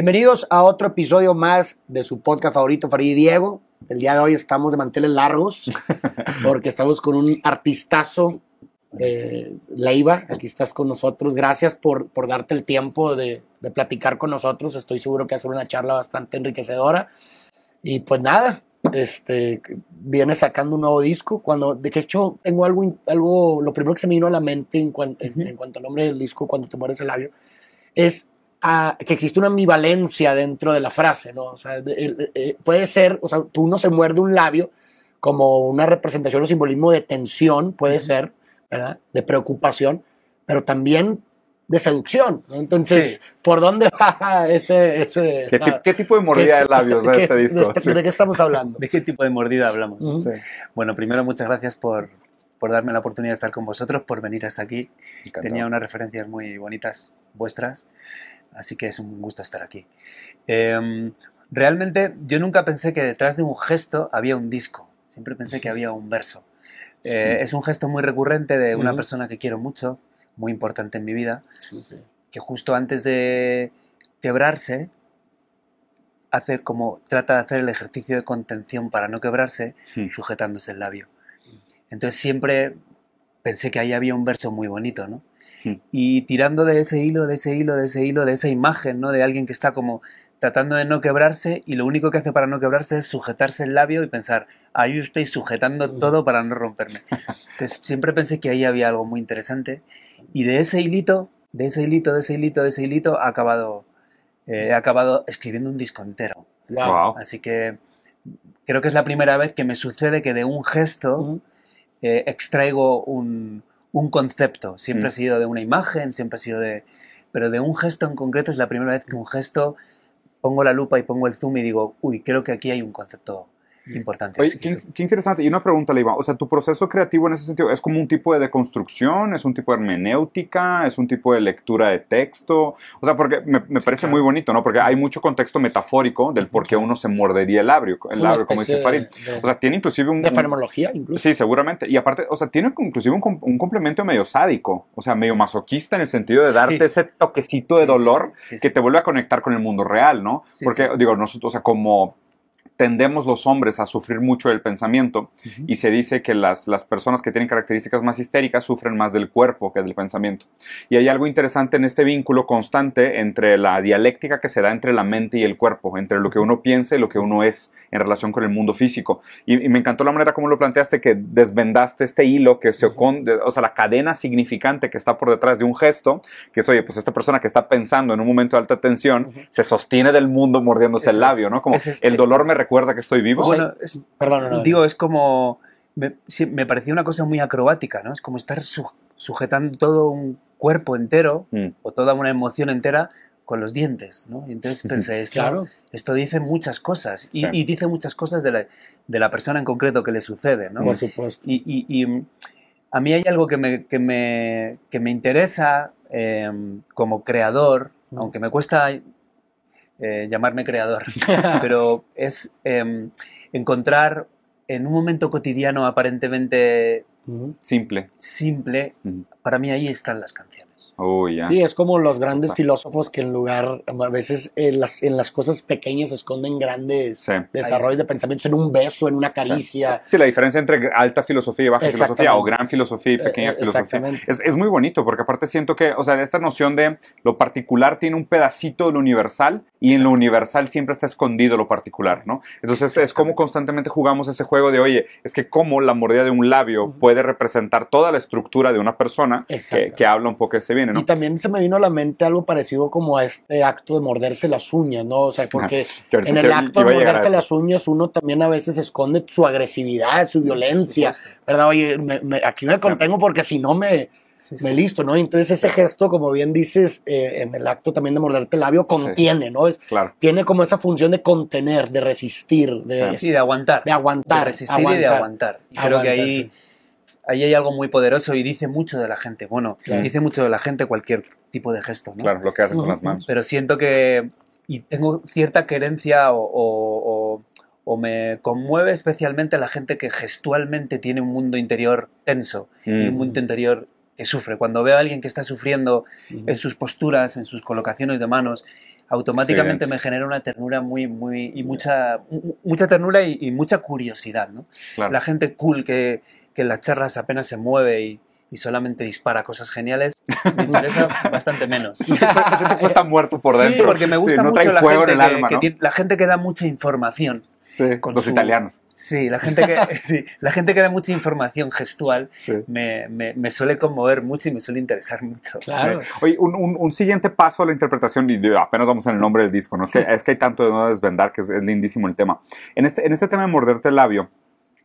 Bienvenidos a otro episodio más de su podcast favorito, Farid y Diego. El día de hoy estamos de manteles largos porque estamos con un artistazo, eh, Leiva. Aquí estás con nosotros. Gracias por, por darte el tiempo de, de platicar con nosotros. Estoy seguro que va a ser una charla bastante enriquecedora. Y pues nada, este, viene sacando un nuevo disco. Cuando, de hecho, tengo algo, algo, lo primero que se me vino a la mente en, cuan- en- en cuanto al nombre del disco, cuando te mueres el labio, es ah, que existe una ambivalencia dentro de la frase, ¿no? O sea, de- el- eh, puede ser, o sea, tú uno se muerde un labio como una representación o simbolismo de tensión, puede ser, ¿verdad? De preocupación, pero también de seducción, ¿no? Entonces, Sí. ¿por dónde va ese... ese ¿Qué, qué tipo de mordida de labios de ¿Qué- este disco? de este- Sí. ¿De qué estamos hablando? ¿De qué tipo de mordida hablamos? Ujú. Sí. Bueno, primero muchas gracias por, por darme la oportunidad de estar con vosotros, por venir hasta aquí. Encantado. Tenía unas referencias muy bonitas vuestras, así que es un gusto estar aquí. Em, realmente yo nunca pensé que detrás de un gesto había un disco, siempre pensé que había un verso. Eh, Es un gesto muy recurrente de una persona que quiero mucho, muy importante en mi vida, que justo antes de quebrarse hace como trata de hacer el ejercicio de contención para no quebrarse sujetándose el labio. Entonces siempre pensé que ahí había un verso muy bonito, ¿no? Y tirando de ese hilo, de ese hilo, de ese hilo, de esa imagen, ¿no? De alguien que está como tratando de no quebrarse y lo único que hace para no quebrarse es sujetarse el labio y pensar, ahí estoy sujetando Hmm. todo para no romperme. Entonces siempre pensé que ahí había algo muy interesante y de ese hilito, de ese hilito, de ese hilito, de ese hilito, ha acabado, eh, he acabado escribiendo un disco entero. Wow. Así que creo que es la primera vez que me sucede que de un gesto eh, extraigo un, un concepto. Siempre Mm. ha sido de una imagen, siempre ha sido de... Pero de un gesto en concreto es la primera vez que un gesto pongo la lupa y pongo el zoom y digo, uy, creo que aquí hay un concepto importante. Oye, qué, sí. qué interesante. Y una pregunta, Leiva. O sea, ¿tu proceso creativo en ese sentido es como un tipo de deconstrucción? ¿Es un tipo de hermenéutica? ¿Es un tipo de lectura de texto? O sea, porque me, me parece claro. muy bonito, ¿no? Porque hay mucho contexto metafórico del por qué uno se mordería el labio, el labio como dice Farid. de- O sea, tiene inclusive un... de fenomenología, incluso. Sí, seguramente. Y aparte, o sea, tiene inclusive un, un complemento medio sádico, o sea, medio masoquista en el sentido de darte Sí. ese toquecito de Sí, sí, dolor sí, sí, que sí. te vuelve a conectar con el mundo real, ¿no? Sí, Porque, sí. digo, nosotros, o sea, como tendemos los hombres a sufrir mucho del pensamiento y se dice que las, las personas que tienen características más histéricas sufren más del cuerpo que del pensamiento. Y hay algo interesante en este vínculo constante entre la dialéctica que se da entre la mente y el cuerpo, entre lo que uno piensa y lo que uno es en relación con el mundo físico. Y, y me encantó la manera como lo planteaste, que desvendaste este hilo, que se, con- o sea, la cadena significante que está por detrás de un gesto, que es, oye, pues esta persona que está pensando en un momento de alta tensión, se sostiene del mundo mordiéndose Eso el labio, ¿no? Como es- el dolor me recuerda que estoy vivo. Bueno, es- Perdón, no, no, digo, es como... Me, sí, me parecía una cosa muy acrobática, ¿no? Es como estar su- sujetando todo un cuerpo entero Mm. o toda una emoción entera con los dientes, ¿no? Y entonces pensé, esto, Claro. esto dice muchas cosas y, Sí. y dice muchas cosas de la, de la persona en concreto que le sucede, ¿no? Por supuesto. Y, y- y, a mí hay algo que me, que me, que me interesa eh, como creador, Mm. aunque me cuesta eh, llamarme creador, pero es eh, encontrar en un momento cotidiano aparentemente. Simple. simple, para mí ahí están las canciones. Oh, ya. Sí, es como los grandes Total. filósofos que en lugar, a veces en las, en las cosas pequeñas se esconden grandes Sí. desarrollos de pensamientos, en un beso, en una caricia. Sí, la diferencia entre alta filosofía y baja filosofía, o gran filosofía y pequeña Eh, eh, filosofía. exactamente. Es, es muy bonito, porque aparte siento que, o sea, esta noción de lo particular tiene un pedacito de lo universal y en lo universal siempre está escondido lo particular, ¿no? Entonces es como constantemente jugamos ese juego de, oye, es que cómo la mordida de un labio Ujú. puede representar toda la estructura de una persona que, que habla un poco de ese viene, ¿no? Y también se me vino a la mente algo parecido como a este acto de morderse las uñas, ¿no? O sea, porque Que ahorita en el acto de morderse las uñas uno también a veces esconde su agresividad, su violencia. ¿verdad? Oye, me- me- aquí me contengo porque si no me, Sí, me sí. listo, ¿no? Entonces ese gesto, como bien dices, eh, en el acto también de morderte el labio, contiene, ¿no? Es, Claro. tiene como esa función de contener, de resistir, de, Sí, de aguantar. de aguantar. de resistir y de aguantar. Y creo que Aguantar, ahí, sí. Ahí hay algo muy poderoso y dice mucho de la gente. Bueno, Claro. dice mucho de la gente cualquier tipo de gesto, ¿no? Claro, lo que hacen con las manos. Pero siento que. Y tengo cierta querencia o, o- o- o me conmueve especialmente la gente que gestualmente tiene un mundo interior tenso y un Mm. mundo interior que sufre. Cuando veo a alguien que está sufriendo en sus posturas, en sus colocaciones de manos, automáticamente Sí, me genera una ternura muy, muy, y mucha, mucha ternura y, y mucha curiosidad, ¿no? Claro. La gente cool que, que en las charlas apenas se mueve y, y solamente dispara cosas geniales, me interesa bastante menos. Ese tipo está muerto por dentro. Sí, porque me gusta no mucho la fuego gente, en el que, alma, que ¿no? tiene- la gente que da mucha información. Sí, con los su- italianos. Sí, la gente que, sí, la gente que da mucha información gestual Sí. me, me- me suele conmover mucho y me suele interesar mucho. Claro. Sí. Oye, un, un- un siguiente paso a la interpretación, y apenas vamos en el nombre del disco, ¿no? Es que, es que hay tanto de no desvendar que es, es lindísimo el tema. En este, en este tema de morderte el labio,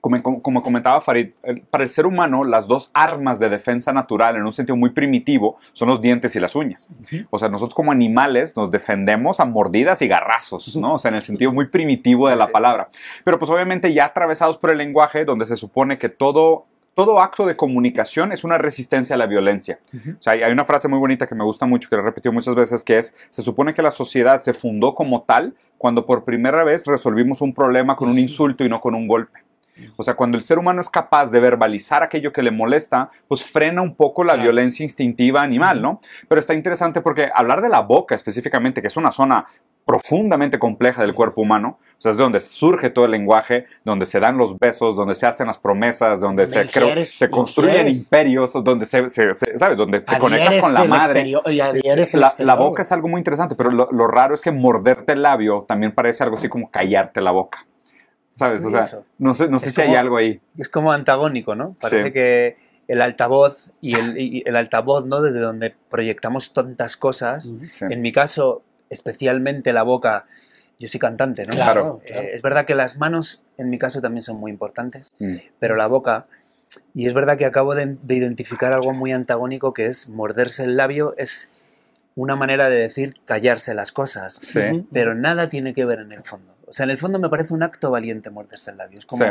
como, como- comentaba Farid, el- para el ser humano las dos armas de defensa natural en un sentido muy primitivo son los dientes y las uñas. O sea, nosotros como animales nos defendemos a mordidas y garrazos, ¿no? O sea, en el sentido muy primitivo de la palabra. Pero pues obviamente ya atravesados por el lenguaje, donde se supone que todo... Todo acto de comunicación es una resistencia a la violencia. O sea, hay- hay una frase muy bonita que me gusta mucho, que la he repetido muchas veces, que es, se supone que la sociedad se fundó como tal cuando por primera vez resolvimos un problema con un insulto y no con un golpe. O sea, cuando el ser humano es capaz de verbalizar aquello que le molesta, pues frena un poco la Claro. violencia instintiva animal, ¿no? Pero está interesante porque hablar de la boca específicamente, que es una zona profundamente compleja del cuerpo humano, o sea, es donde surge todo el lenguaje, donde se dan los besos, donde se hacen las promesas, donde se, creo- se construyen ingieres. imperios, donde se, se- se- ¿sabes? Donde te conectas con la madre. exterior- y La, exterior, la boca es algo muy interesante, pero lo, lo raro es que morderte el labio también parece algo así como callarte la boca. ¿Sabes? O sea, Eso. no sé, no sé si hay como- algo ahí. Es como antagónico, ¿no? Parece Sí. que el altavoz y el, y el altavoz, ¿no? Desde donde proyectamos tantas cosas. Sí. En mi caso, especialmente la boca, yo soy cantante, ¿no? Claro, Eh, claro. es verdad que las manos, en mi caso, también son muy importantes, Mm. pero la boca, y es verdad que acabo de, de identificar algo muy antagónico que es morderse el labio, es una manera de decir callarse las cosas, Sí. Pero nada tiene que ver en el fondo. O sea, en el fondo me parece un acto valiente morderse el labio. Es como, Sí.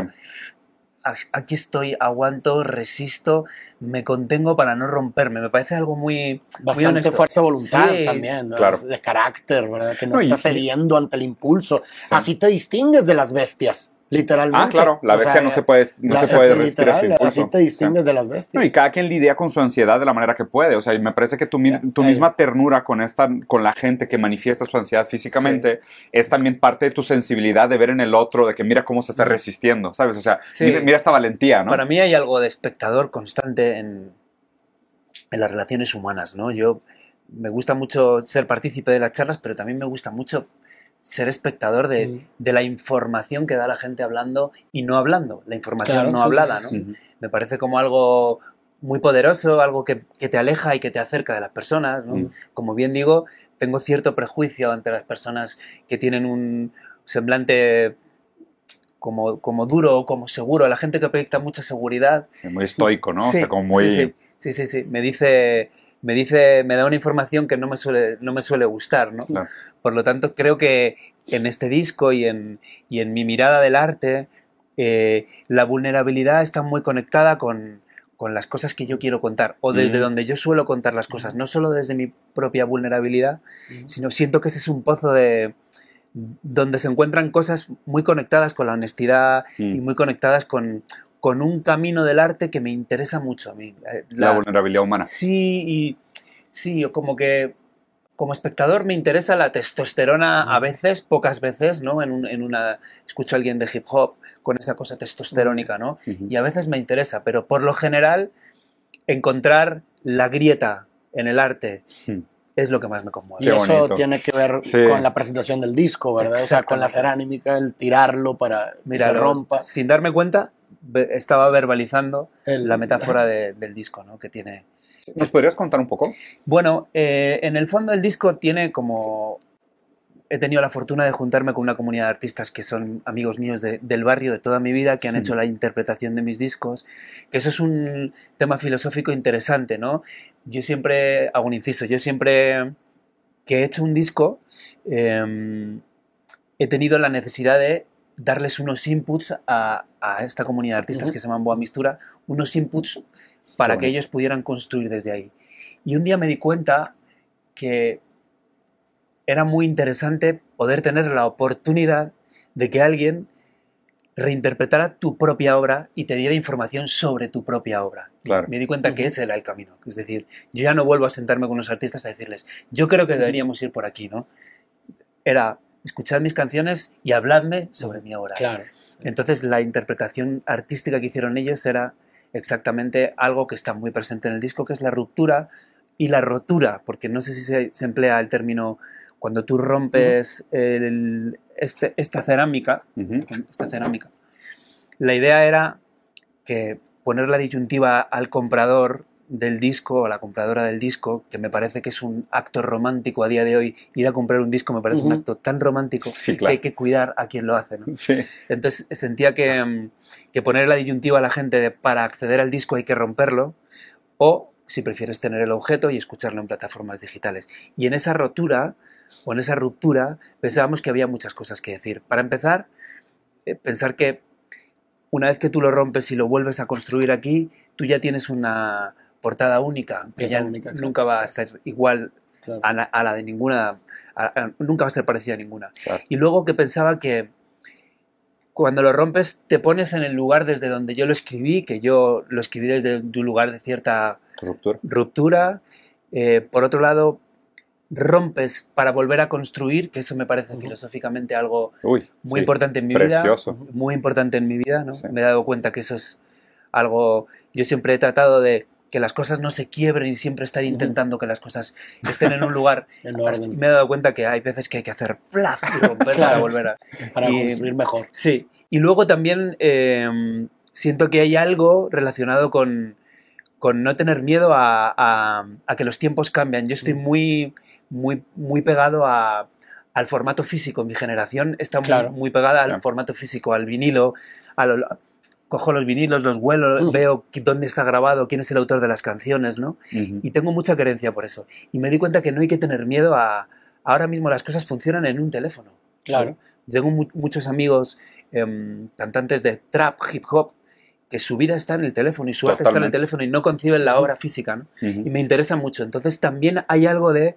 "A- aquí estoy, aguanto, resisto, me contengo para no romperme. Me parece algo muy, muy Bastante honesto. fuerza de voluntad Sí, también, ¿no? claro. de carácter, ¿verdad? Que no, No, y- está cediendo ante el impulso. Sí. Así te distingues de las bestias, literalmente. Ah, claro, la O bestia sea, no se puede, no se puede resistir a su literal, impulso. Así te distingues de las bestias. No, y cada quien lidia con su ansiedad de la manera que puede. O sea, y me parece que tu, misma ternura con, esta, con la gente que manifiesta su ansiedad físicamente es también parte de tu sensibilidad de ver en el otro, de que mira cómo se está resistiendo, ¿sabes? O sea, Sí. mira, mira esta valentía, ¿no? Para mí hay algo de espectador constante en, en las relaciones humanas, ¿no? Yo me gusta mucho ser partícipe de las charlas, pero también me gusta mucho ser espectador de, Mm. de la información que da la gente hablando y no hablando, la información Claro, no sí, hablada, ¿no? sí. Me parece como algo muy poderoso, algo que, que te aleja y que te acerca de las personas, ¿no? Mm. Como bien digo, tengo cierto prejuicio ante las personas que tienen un semblante como, como duro o como seguro, la gente que proyecta mucha seguridad. Sí, Muy estoico, ¿no? o sea, como muy... sí, sí, sí, sí, sí. Me dice, me dice, me da una información que no me suele, no me suele gustar, ¿no? Claro. Por lo tanto, creo que en este disco y en, y en mi mirada del arte, eh, la vulnerabilidad está muy conectada con, con las cosas que yo quiero contar, o desde Mm. donde yo suelo contar las cosas, no solo desde mi propia vulnerabilidad, sino siento que ese es un pozo de donde se encuentran cosas muy conectadas con la honestidad Mm. y muy conectadas con, con un camino del arte que me interesa mucho a mí. Eh, La, vulnerabilidad humana. Sí, y sí, o como que como espectador me interesa la testosterona a veces, pocas veces, ¿no? En, un- en una escucho a alguien de hip hop con esa cosa testosterónica, ¿no? Ujú. Y a veces me interesa, pero por lo general encontrar la grieta en el arte Hmm. es lo que más me conmueve. Y Qué eso bonito. tiene que ver Sí. con la presentación del disco, ¿verdad? O sea, con la cerámica, el tirarlo para que Mira, se lo- rompa. sin darme cuenta, estaba verbalizando El- la metáfora de- del disco, ¿no? Que tiene. ¿Nos podrías contar un poco? Bueno, eh, en el fondo el disco tiene como. He tenido la fortuna de juntarme con una comunidad de artistas que son amigos míos de- del barrio de toda mi vida, que han Mm. hecho la interpretación de mis discos. Eso es un tema filosófico interesante, ¿no? Yo siempre hago un inciso. Yo siempre que he hecho un disco eh, he tenido la necesidad de darles unos inputs a, a esta comunidad de artistas que se llaman Boa Mistura, unos inputs para que ellos pudieran construir desde ahí. Y un día me di cuenta que era muy interesante poder tener la oportunidad de que alguien reinterpretara tu propia obra y te diera información sobre tu propia obra. Claro. Me di cuenta que ese era el camino. Es decir, yo ya no vuelvo a sentarme con los artistas a decirles, yo creo que deberíamos ir por aquí, ¿no? era escuchad mis canciones y habladme sobre mi obra. Claro. Entonces la interpretación artística que hicieron ellos era exactamente algo que está muy presente en el disco, que es la ruptura y la rotura, porque no sé si se, se emplea el término cuando tú rompes el- este- esta cerámica, esta cerámica. La idea era que poner la disyuntiva al comprador del disco o la compradora del disco, que me parece que es un acto romántico a día de hoy, ir a comprar un disco me parece un acto tan romántico Sí, que claro. hay que cuidar a quien lo hace. ¿no? Sí. Entonces sentía que, mm, que poner la disyuntiva a la gente de para acceder al disco hay que romperlo, o si prefieres tener el objeto y escucharlo en plataformas digitales. Y en esa rotura, o en esa ruptura, pensábamos que había muchas cosas que decir. Para empezar, eh, pensar que una vez que tú lo rompes y lo vuelves a construir aquí, tú ya tienes una portada única, que ya única, nunca va a ser igual claro. a la, a la de ninguna, a- a- nunca va a ser parecida a ninguna. Claro. Y luego que pensaba que cuando lo rompes te pones en el lugar desde donde yo lo escribí, que yo lo escribí desde un lugar de cierta Ruptura. ruptura. Eh, por otro lado, rompes para volver a construir, que eso me parece filosóficamente algo Uy. muy sí. importante en mi Precioso. vida. Muy importante en mi vida, ¿no? Sí. Me he dado cuenta que eso es algo. Yo siempre he tratado de que las cosas no se quiebren y siempre estar intentando que las cosas estén en un lugar. En orden. Me he dado cuenta que hay veces que hay que hacer plaf y romper para Claro. volver a. Para y- construir mejor. Sí. Y luego también eh, siento que hay algo relacionado con, con no tener miedo a, a- a que los tiempos cambian. Yo estoy Mm. muy, muy, muy pegado a- al formato físico. Mi generación está muy, Claro. muy pegada al formato físico, al vinilo. a lo- cojo los vinilos, los huelo, Mm. veo dónde está grabado, quién es el autor de las canciones, ¿no? Ujú. Y tengo mucha querencia por eso. Y me di cuenta que no hay que tener miedo a... Ahora mismo las cosas funcionan en un teléfono. Claro. Tengo mu- muchos amigos em, cantantes de trap, hip hop, que su vida está en el teléfono y su arte está en el teléfono y no conciben la obra física. ¿no? Ujú. Y me interesa mucho. Entonces también hay algo de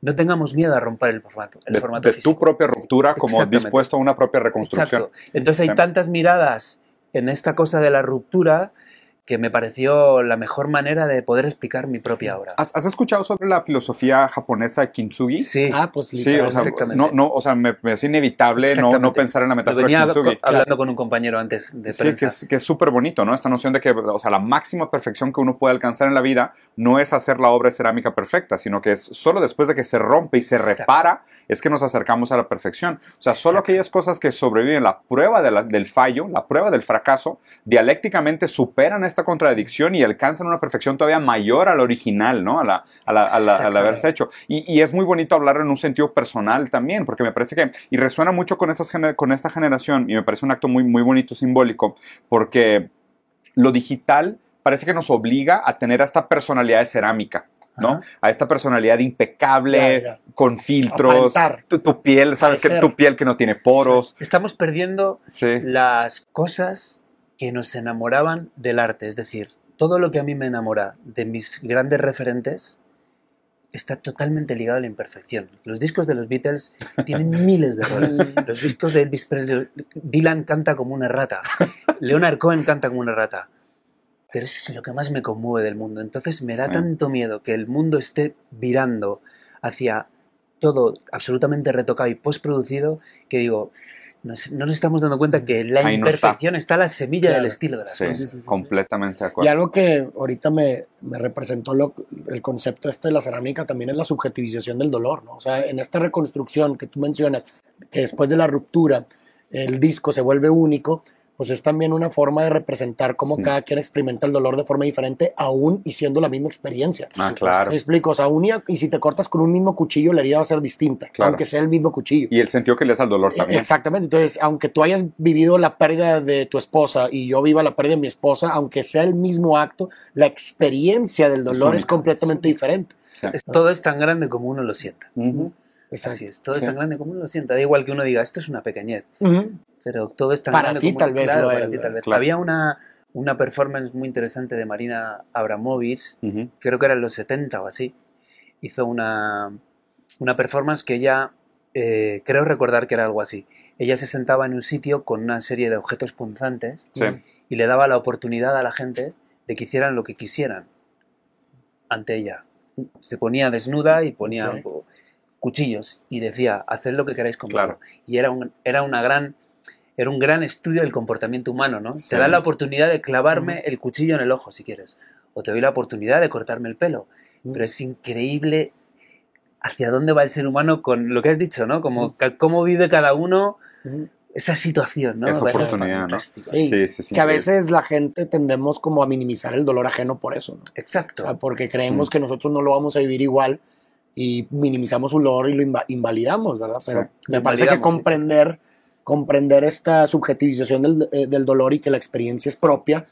no tengamos miedo a romper el formato, el de, formato de tu propia ruptura como dispuesto a una propia reconstrucción. Exacto. Entonces hay tantas miradas en esta cosa de la ruptura que me pareció la mejor manera de poder explicar mi propia obra. ¿Has, has escuchado sobre la filosofía japonesa de Kintsugi? Sí. Ah, pues Sí, o sea, exactamente. no, no, o sea, me, me es inevitable no, no pensar en la metáfora de venía Kintsugi. co- hablando con un compañero antes de Sí, prensa. que es, que es súper bonito, ¿no? Esta noción de que, o sea, la máxima perfección que uno puede alcanzar en la vida no es hacer la obra de cerámica perfecta, sino que es solo después de que se rompe y se Exacto. Es que nos acercamos a la perfección. O sea, solo aquellas cosas que sobreviven la prueba de la- del fallo, la prueba del fracaso, dialécticamente superan esta contradicción y alcanzan una perfección todavía mayor a la original, ¿no? A la, a la- a la- al haberse hecho. Y, y es muy bonito hablar en un sentido personal también, porque me parece que, y resuena mucho con, gener- con esta generación, y me parece un acto muy, muy bonito, simbólico, porque lo digital parece que nos obliga a tener esta personalidad de cerámica. ¿No? Ajá. A esta personalidad impecable, Ya, ya. con filtros, tu, tu piel, sabes que tu piel que no tiene poros, Estamos perdiendo sí, las cosas que nos enamoraban del arte. Es decir, todo lo que a mí me enamora de mis grandes referentes está totalmente ligado a la imperfección. Los discos de los Beatles tienen miles de errores. Los discos de Elvis Presley, Dylan canta como una rata. Leonard Cohen canta como una rata. Pero eso es lo que más me conmueve del mundo. Entonces me da Sí. tanto miedo que el mundo esté virando hacia todo absolutamente retocado y postproducido que digo, nos- no nos estamos dando cuenta que la Ahí no está. imperfección está. la semilla Claro. del estilo de las sí, cosas. sí, sí, completamente de Y acuerdo. algo que ahorita me, me representó lo- el concepto este de la cerámica también es la subjetivización del dolor, ¿no? O sea, en esta reconstrucción que tú mencionas, que después de la ruptura el disco se vuelve único, pues es también una forma de representar cómo Mm. cada quien experimenta el dolor de forma diferente, aún y siendo la misma experiencia. Ah, claro. Me explico, o sea, aún y, y si te cortas con un mismo cuchillo, la herida va a ser distinta, Claro. aunque sea el mismo cuchillo. Y el sentido que le das al dolor también. Exactamente, entonces, aunque tú hayas vivido la pérdida de tu esposa y yo viva la pérdida de mi esposa, aunque sea el mismo acto, la experiencia del dolor es única. completamente diferente. Sí. Es- todo es tan grande como uno lo sienta. Ujú. Exacto. Así es, todo Sí. es tan grande como uno lo sienta. Da igual que uno diga, esto es una pequeñez, Ujú. Pero todo es tan Para grande ti como tal vez claro, lo para es, ti tal vez. claro. Había una, una performance muy interesante de Marina Abramovich, creo que era en los 70 o así. Hizo una, una performance que ella, eh, creo recordar que era algo así. Ella se sentaba en un sitio con una serie de objetos punzantes Sí. y le daba la oportunidad a la gente de que hicieran lo que quisieran ante ella. Se ponía desnuda y ponía cuchillos y decía, haced lo que queráis conmigo. Claro. Y era, un, era una gran... Era un gran estudio del comportamiento humano, ¿no? Sí. Te da la oportunidad de clavarme el cuchillo en el ojo, si quieres. O te doy la oportunidad de cortarme el pelo. Mm. Pero es increíble hacia dónde va el ser humano con lo que has dicho, ¿no? Como cómo vive cada uno esa situación, ¿no? Esa oportunidad, ¿no? Sí, Sí, sí, sí, que a veces la gente tendemos como a minimizar el dolor ajeno por eso, ¿no? Exacto. O sea, porque creemos Mm. que nosotros no lo vamos a vivir igual y minimizamos su dolor y lo inva- invalidamos, ¿verdad? Pero Sí. me parece que comprender, comprender esta subjetivización del, eh, del dolor y que la experiencia es propia,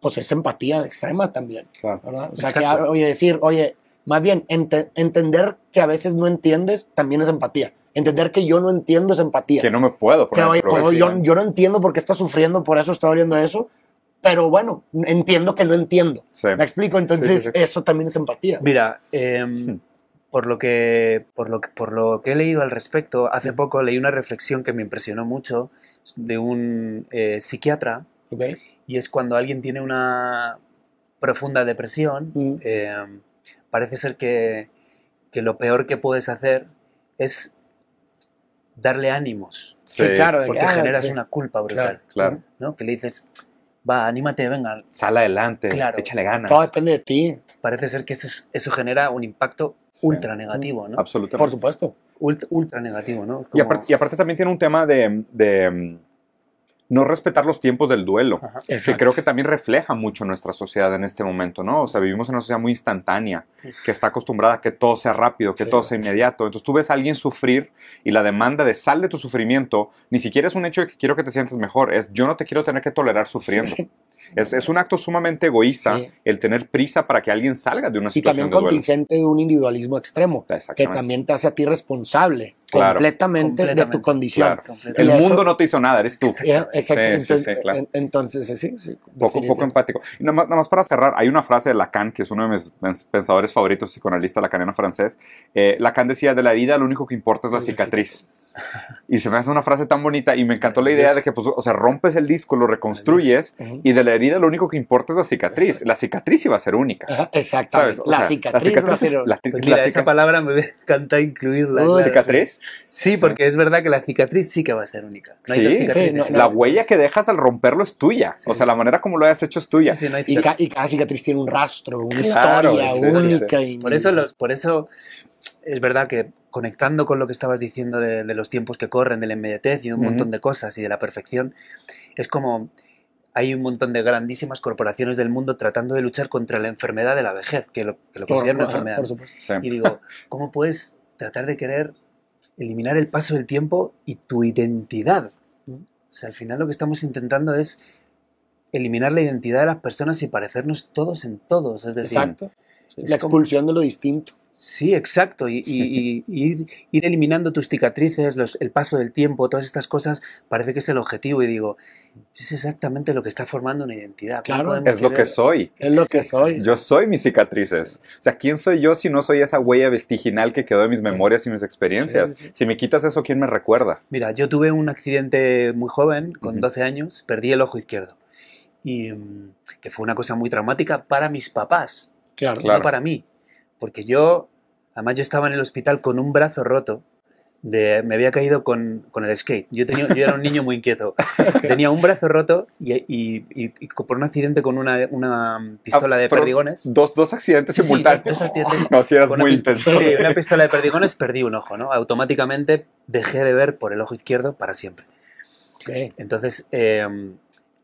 pues es empatía extrema también, Claro. ¿verdad? O sea, que oye, decir, oye, más bien ente- entender que a veces no entiendes también es empatía. Entender que yo no entiendo es empatía. Que no me puedo Que, poner oye, todo- yo, yo no entiendo por qué está sufriendo, por eso está doliendo eso, pero bueno, entiendo que no entiendo. Sí. ¿Me explico? Entonces, Sí, sí, sí. eso también es empatía. Mira, Hmm. Por, lo que, por, lo que, por lo que he leído al respecto, hace poco leí una reflexión que me impresionó mucho de un eh, psiquiatra ¿Ok? y es cuando alguien tiene una profunda depresión, Mm. em, parece ser que, que lo peor que puedes hacer es darle ánimos, Sí, claro, porque ah, generas sí. una culpa brutal, Claro. ¿no? Que le dices, va, anímate, venga. Sal adelante, Claro. échale ganas. Todo depende de ti, Parece ser que eso, es- eso genera un impacto. Ultra negativo, ¿no? Absolutamente. por supuesto. Ultra, ultra negativo, ¿no? Y, aparte, y aparte también tiene un tema de, de, mm, no respetar los tiempos del duelo, Ajá. que creo que también refleja mucho nuestra sociedad en este momento, ¿no? O sea, vivimos en una sociedad muy instantánea, que está acostumbrada a que todo sea rápido, que Sí. todo sea inmediato. Entonces tú ves a alguien sufrir y la demanda de sal de tu sufrimiento ni siquiera es un hecho de que quiero que te sientas mejor, es yo no te quiero tener que tolerar sufriendo. Es, es un acto sumamente egoísta Sí. el tener prisa para que alguien salga de una Y situación también de duelo. contingente de un individualismo extremo, que también te hace a ti responsable Claro. completamente, de tu condición. Claro. El eso- mundo no te hizo nada, eres tú. Sí, exacto. Sí, entonces, sí, claro. en- entonces, sí, sí. Poco, poco empático. Y nada más, nada más para cerrar, hay una frase de Lacan, que es uno de mis mis pensadores favoritos, psicoanalista lacaniano francés. Eh, Lacan decía, de la herida lo único que importa es la cicatriz. Y se me hace una frase tan bonita y me encantó la idea de que, pues, o sea, rompes el disco, lo reconstruyes y de la herida lo único que importa es la cicatriz. La cicatriz iba a ser única. Ajá, exactamente. ¿Sabes? O la, sea, cicatriz la cicatriz, la, Pues la mira, cica- esa palabra me encanta incluirla. Claro, cicatriz. Sí, porque es verdad que la cicatriz sí que va a ser única. No Sí, no, La huella que dejas al romperlo es tuya. Sí. O sea, la manera como lo hayas hecho es tuya. Sí, no hay y, ca- y cada cicatriz tiene un rastro, una Claro, historia única. y- Por eso, los, por eso es verdad que conectando con lo que estabas diciendo de, de los tiempos que corren, de la inmediatez y de un montón de cosas y de la perfección, es como hay un montón de grandísimas corporaciones del mundo tratando de luchar contra la enfermedad de la vejez, que lo, que lo consideran una enfermedad. por supuesto. Sí. Y digo, ¿cómo puedes tratar de querer eliminar el paso del tiempo y tu identidad? O sea, al final lo que estamos intentando es eliminar la identidad de las personas y parecernos todos en todos. Es decir, Exacto. Es la como- expulsión de lo distinto. Sí, exacto. Y, y- y- y ir, ir eliminando tus cicatrices, los- el paso del tiempo, todas estas cosas, parece que es el objetivo. Y digo, es exactamente lo que está formando una identidad. ¿Cómo Claro, Es lo que soy. Es lo que soy. Yo soy mis cicatrices. O sea, ¿quién soy yo si no soy esa huella vestiginal que quedó de mis memorias y mis experiencias? Sí, sí, sí. Si me quitas eso, ¿quién me recuerda? Mira, yo tuve un accidente muy joven, con Ujú. 12 años, perdí el ojo izquierdo. Y que fue una cosa muy traumática para mis papás, Claro. Claro. no para mí. Porque yo, además yo estaba en el hospital con un brazo roto. De, me había caído con, con el skate. Yo, tenía, yo era un niño muy inquieto. Tenía un brazo roto y, y- y- y por un accidente con una, una pistola de Ah, pero perdigones. Dos, dos accidentes Sí, sí, simultáneos. dos accidentes. No, si eras muy intenso. Sí, una pistola de perdigones perdí un ojo, ¿no? Automáticamente dejé de ver por el ojo izquierdo para siempre. Ok. Entonces, eh,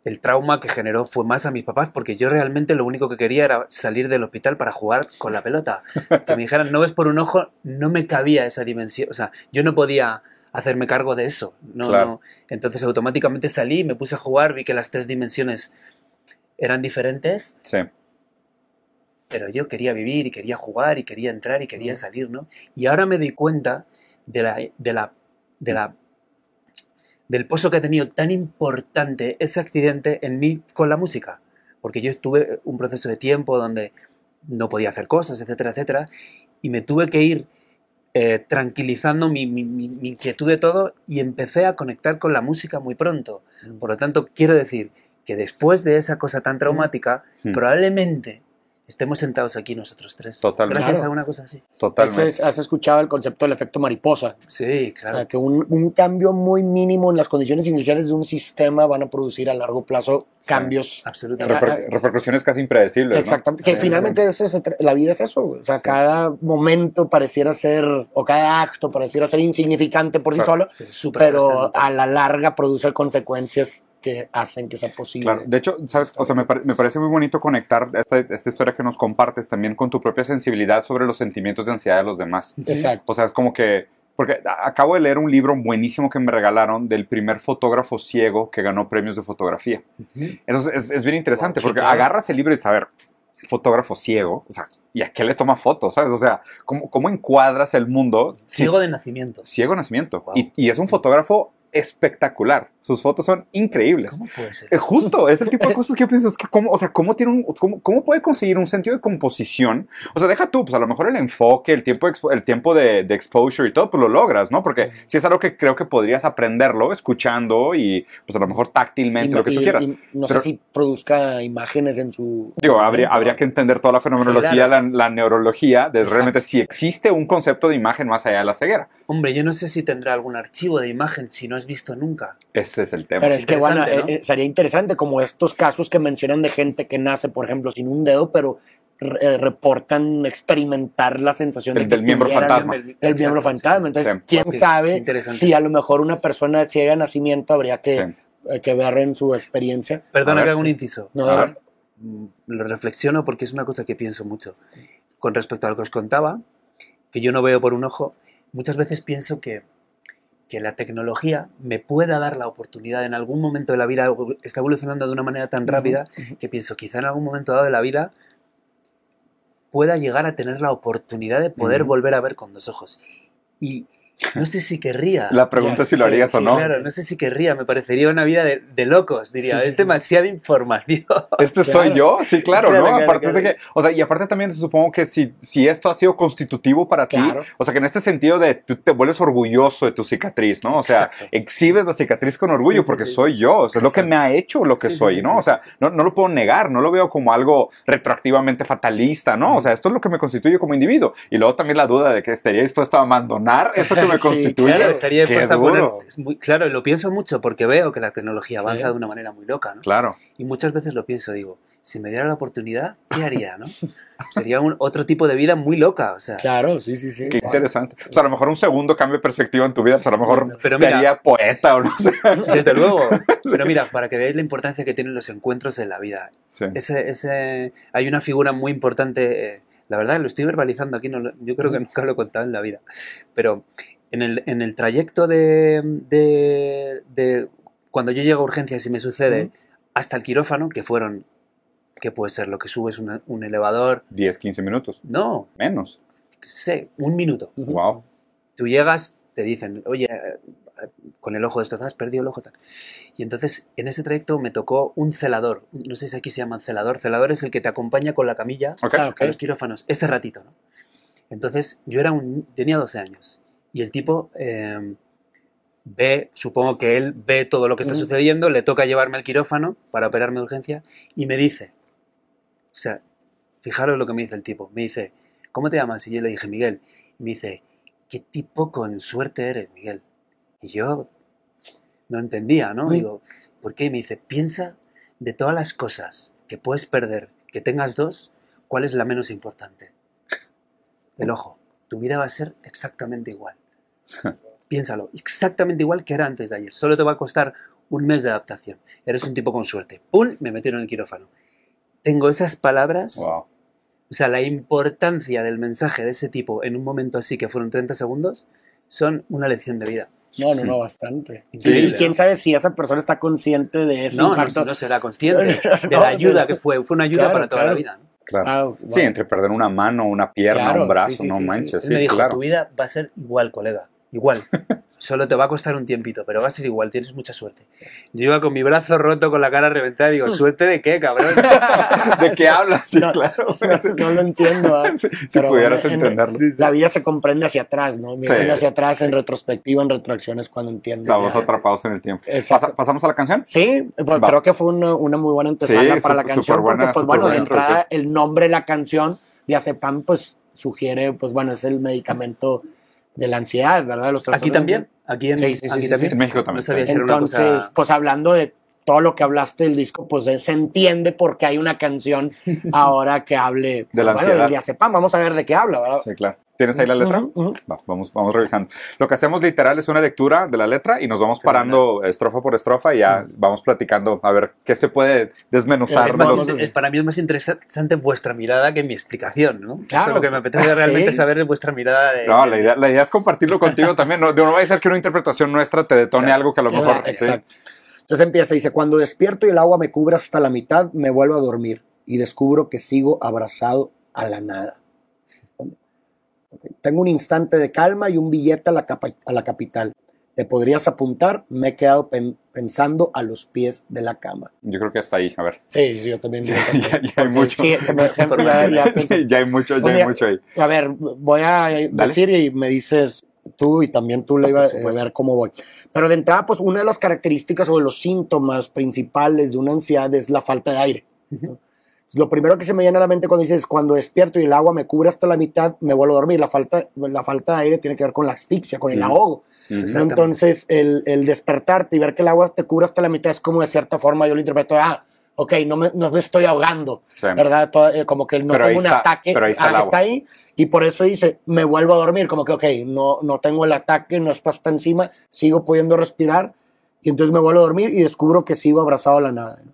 el trauma que generó fue más a mis papás porque yo realmente lo único que quería era salir del hospital para jugar con la pelota. Que me dijeran, no ves por un ojo, no me cabía esa dimensión. O sea, yo no podía hacerme cargo de eso. No, Claro. no. Entonces, automáticamente salí, me puse a jugar, vi que las tres dimensiones eran diferentes, Sí. pero yo quería vivir y quería jugar y quería entrar y quería salir, ¿no? Y ahora me doy cuenta de la, de la, de la, del pozo que ha tenido tan importante ese accidente en mí con la música. Porque yo estuve un proceso de tiempo donde no podía hacer cosas, etcétera, etcétera, y me tuve que ir eh, tranquilizando mi, mi- mi- inquietud de todo y empecé a conectar con la música muy pronto. Por lo tanto, quiero decir que después de esa cosa tan traumática, Mm. probablemente estemos sentados aquí nosotros tres. Totalmente. Gracias Claro. a una cosa así. Totalmente. Entonces, has escuchado el concepto del efecto mariposa. Sí, O claro. sea, que un, un cambio muy mínimo en las condiciones iniciales de un sistema van a producir a largo plazo Sí. cambios. Absolutamente. Reper- repercusiones casi impredecibles. ¿no? Exactamente. Que Sí. finalmente ese tra- la vida es eso. O sea, Sí. cada momento pareciera ser, o cada acto pareciera ser insignificante por sí Claro. solo, Súper pero a la larga produce consecuencias que hacen que sea posible. Claro, de hecho, ¿sabes? O sea, me, pare- me parece muy bonito conectar esta, esta historia que nos compartes también con tu propia sensibilidad sobre los sentimientos de ansiedad de los demás. Exacto. O sea, es como que, porque acabo de leer un libro buenísimo que me regalaron del primer fotógrafo ciego que ganó premios de fotografía. Ujú. Eso es, es- es bien interesante Wow, porque agarras el libro y dices, a ver, fotógrafo ciego, o sea, ¿y a qué le toma fotos? ¿Sabes? O sea, ¿cómo, cómo encuadras el mundo? Ciego de nacimiento. Ciego de nacimiento. Wow. Y, y es un fotógrafo espectacular. Sus fotos son increíbles. ¿Cómo puede ser? Es justo, es el tipo de cosas que yo pienso, es que cómo, o sea, cómo tiene un, cómo, cómo puede conseguir un sentido de composición. O sea, deja tú, pues a lo mejor el enfoque, el tiempo, de expo- el tiempo de, de exposure y todo, pues lo logras, ¿no? Porque si es algo que creo que podrías aprenderlo escuchando y pues a lo mejor táctilmente, Y- lo que tú quieras. y no Pero- sé si produzca imágenes en su. Digo, habría, habría que entender toda la fenomenología, la, la neurología, de Exacto. realmente si existe un concepto de imagen más allá de la ceguera. Hombre, yo no sé si tendrá algún archivo de imagen si no has visto nunca. Ese es el tema. Pero es que, bueno, ¿no? eh, eh, sería interesante como estos casos que mencionan de gente que nace, por ejemplo, sin un dedo, pero re- eh, reportan experimentar la sensación El de que del miembro fantasma. El miembro Exacto, fantasma. sí, sí, Entonces, sí. quién Sí, sabe si a lo mejor una persona ciega de nacimiento habría que, Sí. eh, que ver en su experiencia. Perdona que haga un inciso. No, A ver. Mm, Lo reflexiono porque es una cosa que pienso mucho. Con respecto a lo que os contaba, que yo no veo por un ojo, muchas veces pienso que, que la tecnología me pueda dar la oportunidad en algún momento de la vida, está evolucionando de una manera tan rápida que pienso quizá en algún momento dado de la vida pueda llegar a tener la oportunidad de poder volver a ver con dos ojos. Y no sé si querría. La pregunta es si lo sí, harías o sí, no. Claro, no sé si querría, me parecería una vida de, de locos, diría, Sí, es demasiada información. Este soy yo, sí, claro, Claro, ¿no? claro, aparte de que, o sea, y aparte también supongo que si, si esto ha sido constitutivo para ti, o sea, que en este sentido de tú te vuelves orgulloso de tu cicatriz, ¿no? O sea, Exacto. exhibes la cicatriz con orgullo porque soy yo, o sea, es lo que me ha hecho lo que soy, ¿no? o sea, no, no lo puedo negar, no lo veo como algo retroactivamente fatalista, ¿no? O sea, esto es lo que me constituye como individuo. Y luego también la duda de que estaría dispuesto a abandonar eso que me Sí, constituye. claro, estaría dispuesta a poner. es muy- claro, lo pienso mucho porque veo que la tecnología Sí. avanza de una manera muy loca, ¿no? Claro. Y muchas veces lo pienso, digo, si me diera la oportunidad, ¿qué haría, no? Sería un, otro tipo de vida muy loca, o sea. Claro, sí, sí, sí. Qué interesante. O sea, a lo mejor un segundo cambio de perspectiva en tu vida, pues a lo mejor Pero te mira- haría poeta o no sé. Desde luego. Pero mira, para que veáis la importancia que tienen los encuentros en la vida. Sí. Ese, ese, hay una figura muy importante, eh, la verdad, lo estoy verbalizando aquí, no yo creo que nunca lo he contado en la vida, pero en el, en el trayecto de, de- de cuando yo llego a urgencias y me sucede, Ujú. hasta el quirófano, que fueron, que puede ser lo que subes una- un elevador, 10, 15 minutos. no, Menos. sé, un minuto. Ujú. Wow. Tú llegas, te dicen, oye, con el ojo destrozado, has perdido el ojo. Tal. Y entonces, en ese trayecto me tocó un celador. No sé si aquí se llaman celador. Celador es el que te acompaña con la camilla Ok. Ah, ok. a los quirófanos, ese ratito, ¿no? Entonces, yo era un, tenía 12 años y el tipo eh, ve, supongo que él ve todo lo que está sucediendo, le toca llevarme al quirófano para operarme de urgencia y me dice, o sea, fijaros lo que me dice el tipo, me dice, ¿cómo te llamas? Y yo le dije, Miguel, y me dice, ¿qué tipo con suerte eres, Miguel? Y yo no entendía, ¿no? Digo, ¿por qué? Y me dice, piensa de todas las cosas que puedes perder, que tengas dos, ¿cuál es la menos importante? El ojo. Tu vida va a ser exactamente igual. Piénsalo, exactamente igual que era antes de ayer. Solo te va a costar un mes de adaptación. Eres un tipo con suerte. ¡Pum! Me metieron en el quirófano. Tengo esas palabras, Wow. o sea, la importancia del mensaje de ese tipo en un momento así, que fueron 30 segundos, son una lección de vida. No, no, no, bastante. Sí, y ¿no? quién sabe si esa persona está consciente de ese No, no, impacto. no será consciente de No, la ayuda que fue. Fue una ayuda Claro, para toda claro. la vida. ¿no? Claro. Ah, wow. Sí, entre perder una mano, una pierna, Claro, un brazo, sí, sí, no manches. Él Sí, me dijo, claro. tu vida va a ser igual, colega. Igual. Solo te va a costar un tiempito, pero va a ser igual, tienes mucha suerte. Yo iba con mi brazo roto, con la cara reventada, y digo, ¿suerte de qué, cabrón? ¿De qué hablas? Sí, No, claro. No, no lo entiendo. ¿ah? Si, si Pero pudieras bueno, en- entenderlo. La vida se comprende hacia atrás, ¿no? Mirando Sí. hacia atrás en retrospectiva, en retroacciones, cuando entiendes. Estamos ya. atrapados en el tiempo. Pasa- ¿Pasamos a la canción? Sí, pues creo que fue una, una muy buena antesala Sí, para la canción, buena, porque pues bueno, de entrada el nombre de la canción, Diazepam, pues sugiere, pues bueno, es el medicamento de la ansiedad, ¿verdad? Los Aquí también, aquí en, Sí, sí, sí, aquí sí, también. sí. En México también, No sabía Entonces, cosa- pues hablando de todo lo que hablaste del disco, pues eh, se entiende por qué hay una canción ahora que hable De la bueno, ansiedad. del diazepam. Vamos a ver de qué habla, ¿verdad? Sí, claro. ¿Tienes ahí la letra? Ujú, ujú. Va, vamos, vamos revisando. Lo que hacemos literal es una lectura de la letra y nos vamos parando estrofa por estrofa y ya vamos platicando a ver qué se puede desmenuzar. Es de más los- inter- para mí es más interesante vuestra mirada que mi explicación, ¿no? Eso Claro. es lo que me apetece realmente Sí. saber es vuestra mirada de... No, la idea, la idea es compartirlo contigo también. No, no va a ser que una interpretación nuestra te detone Claro. algo que a lo Claro, mejor. sí. Entonces empieza, dice, cuando despierto y el agua me cubre hasta la mitad, me vuelvo a dormir y descubro que sigo abrazado a la nada. Tengo un instante de calma y un billete a la, capa- a la capital. ¿Te podrías apuntar? Me he quedado pen- pensando a los pies de la cama. Yo creo que hasta ahí. A ver. Sí, yo también. Sí, ya, ya hay mucho. Sí, se me- se me- ya- ya ya hay mucho, ya hay mucho ahí. A ver, voy a decir y me dices tú y también tú le ibas a supuesto. ver cómo voy. Pero de entrada, pues una de las características o de los síntomas principales de una ansiedad es la falta de aire. ¿no? Lo primero que se me viene a la mente cuando dices, cuando despierto y el agua me cubre hasta la mitad, me vuelvo a dormir. La falta, la falta de aire tiene que ver con la asfixia, con el ahogo. Entonces, el, el despertarte y ver que el agua te cubre hasta la mitad es como de cierta forma, yo lo interpreto, ah, ok, no me, no me estoy ahogando, Sí. ¿verdad? Todo- eh, como que no Pero tengo un está, ataque, pero ahí está ah, está ahí, y por eso dice, me vuelvo a dormir, como que, ok, no, no tengo el ataque, no está hasta encima, sigo pudiendo respirar, y entonces me vuelvo a dormir y descubro que sigo abrazado a la nada. ¿no?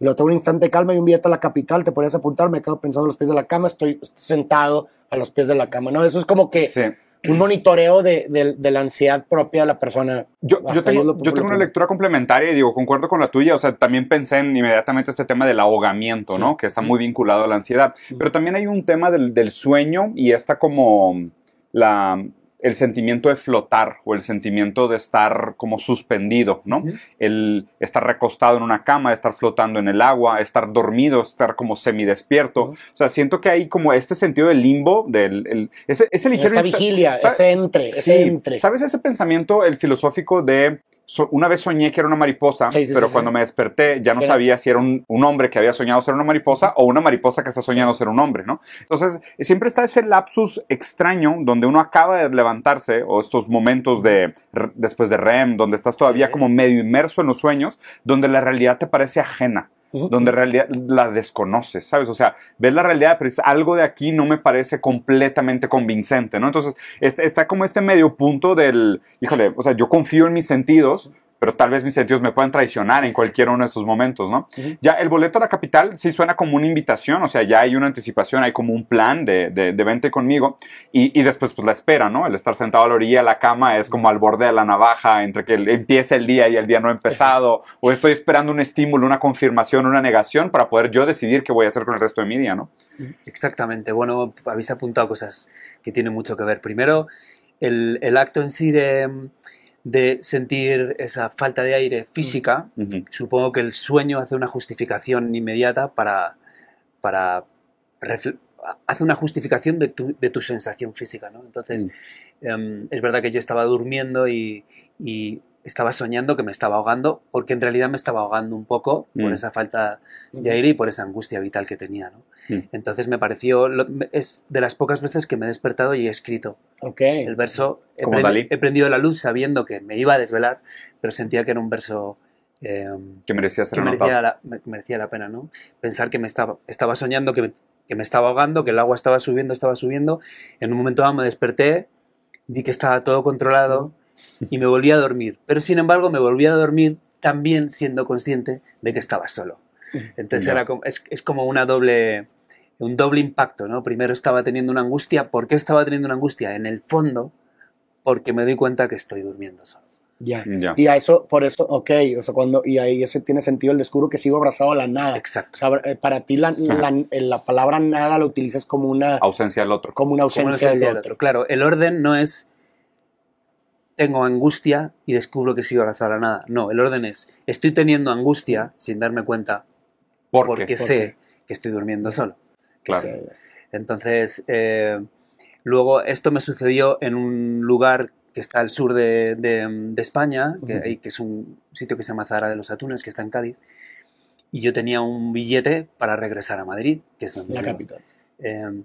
Y luego tengo un instante de calma y un billete a la capital, te podrías apuntar, me quedo pensando a los pies de la cama, estoy sentado a los pies de la cama, ¿no? Eso es como que Sí. Un monitoreo de, de- de la ansiedad propia de la persona. Yo, tengo, yo una lectura complementaria y digo, concuerdo con la tuya, o sea, también pensé en inmediatamente este tema del ahogamiento, Sí. ¿no? Que está muy vinculado a la ansiedad. Sí. Pero también hay un tema del, del sueño y esta como la, el sentimiento de flotar o el sentimiento de estar como suspendido, ¿no? El estar recostado en una cama, estar flotando en el agua, estar dormido, estar como semidespierto. Ujú. O sea, siento que hay como este sentido del limbo, del el- ese, ese ligero Esa vigilia, ¿Sabes? ese entre, ese entre. ¿Sabes ese pensamiento, el filosófico de so- una vez soñé que era una mariposa, Sí, sí, pero sí, cuando me desperté ya no Era- sabía si era un, un hombre que había soñado ser una mariposa o una mariposa que está soñando ser un hombre, ¿no? Entonces, siempre está ese lapsus extraño donde uno acaba de levantarse o estos momentos de después de REM, donde estás todavía como medio inmerso en los sueños, donde la realidad te parece ajena Donde en realidad la desconoces, ¿sabes? O sea, ves la realidad, pero es algo de aquí no me parece completamente convincente, ¿no? Entonces, este- está como este medio punto del, híjole, o sea, yo confío en mis sentidos, pero tal vez mis sentidos me puedan traicionar en cualquier uno de estos momentos, ¿no? Ya el boleto a la capital sí suena como una invitación, o sea, ya hay una anticipación, hay como un plan de, de, de vente conmigo y, y después pues la espera, ¿no? El estar sentado a la orilla de la cama es como al borde de la navaja entre que empieza el día y el día no ha empezado, o estoy esperando un estímulo, una confirmación, una negación para poder yo decidir qué voy a hacer con el resto de mi día, ¿no? Exactamente. Bueno, habéis apuntado cosas que tienen mucho que ver. Primero, el, el acto en sí de, de sentir esa falta de aire física. Supongo que el sueño hace una justificación inmediata para... para hace una justificación de tu, de tu sensación física, ¿no? Entonces, em, es verdad que yo estaba durmiendo y, y estaba soñando que me estaba ahogando, porque en realidad me estaba ahogando un poco por Mm. esa falta de aire y por esa angustia vital que tenía, ¿no? Mm. Entonces me pareció, lo- es de las pocas veces que me he despertado y he escrito Ok. el verso. He, Como prendi- Dalí. he prendido la luz sabiendo que me iba a desvelar, pero sentía que era un verso eh, Que merecía ser que merecía la, me- merecía la pena, ¿no? Pensar que me estaba, estaba soñando, que me, que me estaba ahogando, que el agua estaba subiendo, estaba subiendo. En un momento dado me desperté, vi que estaba todo controlado y me volví a dormir. Pero sin embargo me volví a dormir también siendo consciente de que estaba solo. Entonces era como, es, es como una doble, un doble impacto, ¿no? Primero estaba teniendo una angustia. ¿Por qué estaba teniendo una angustia? En el fondo, porque me doy cuenta que estoy durmiendo solo. Ya. Ya. Y a eso, por eso, ok, o sea, cuando, y ahí eso tiene sentido, el descubro que sigo abrazado a la nada. O Exacto. sea, eh, para ti la, la, eh, la palabra nada la utilizas como una, Ausencia del otro. como una Como ausencia ausencia del del otro. otro. Claro, el orden no es tengo angustia y descubro que sigo abrazado a la nada. No, el orden es, estoy teniendo angustia sin darme cuenta ¿Por porque qué? sé que estoy durmiendo solo. Claro. Sí. Entonces, eh, luego esto me sucedió en un lugar que está al sur de, de- de España, que, Ujú. hay- que es un sitio que se llama Zara de los Atunes, que está en Cádiz, y yo tenía un billete para regresar a Madrid, que es donde La capital. Eh,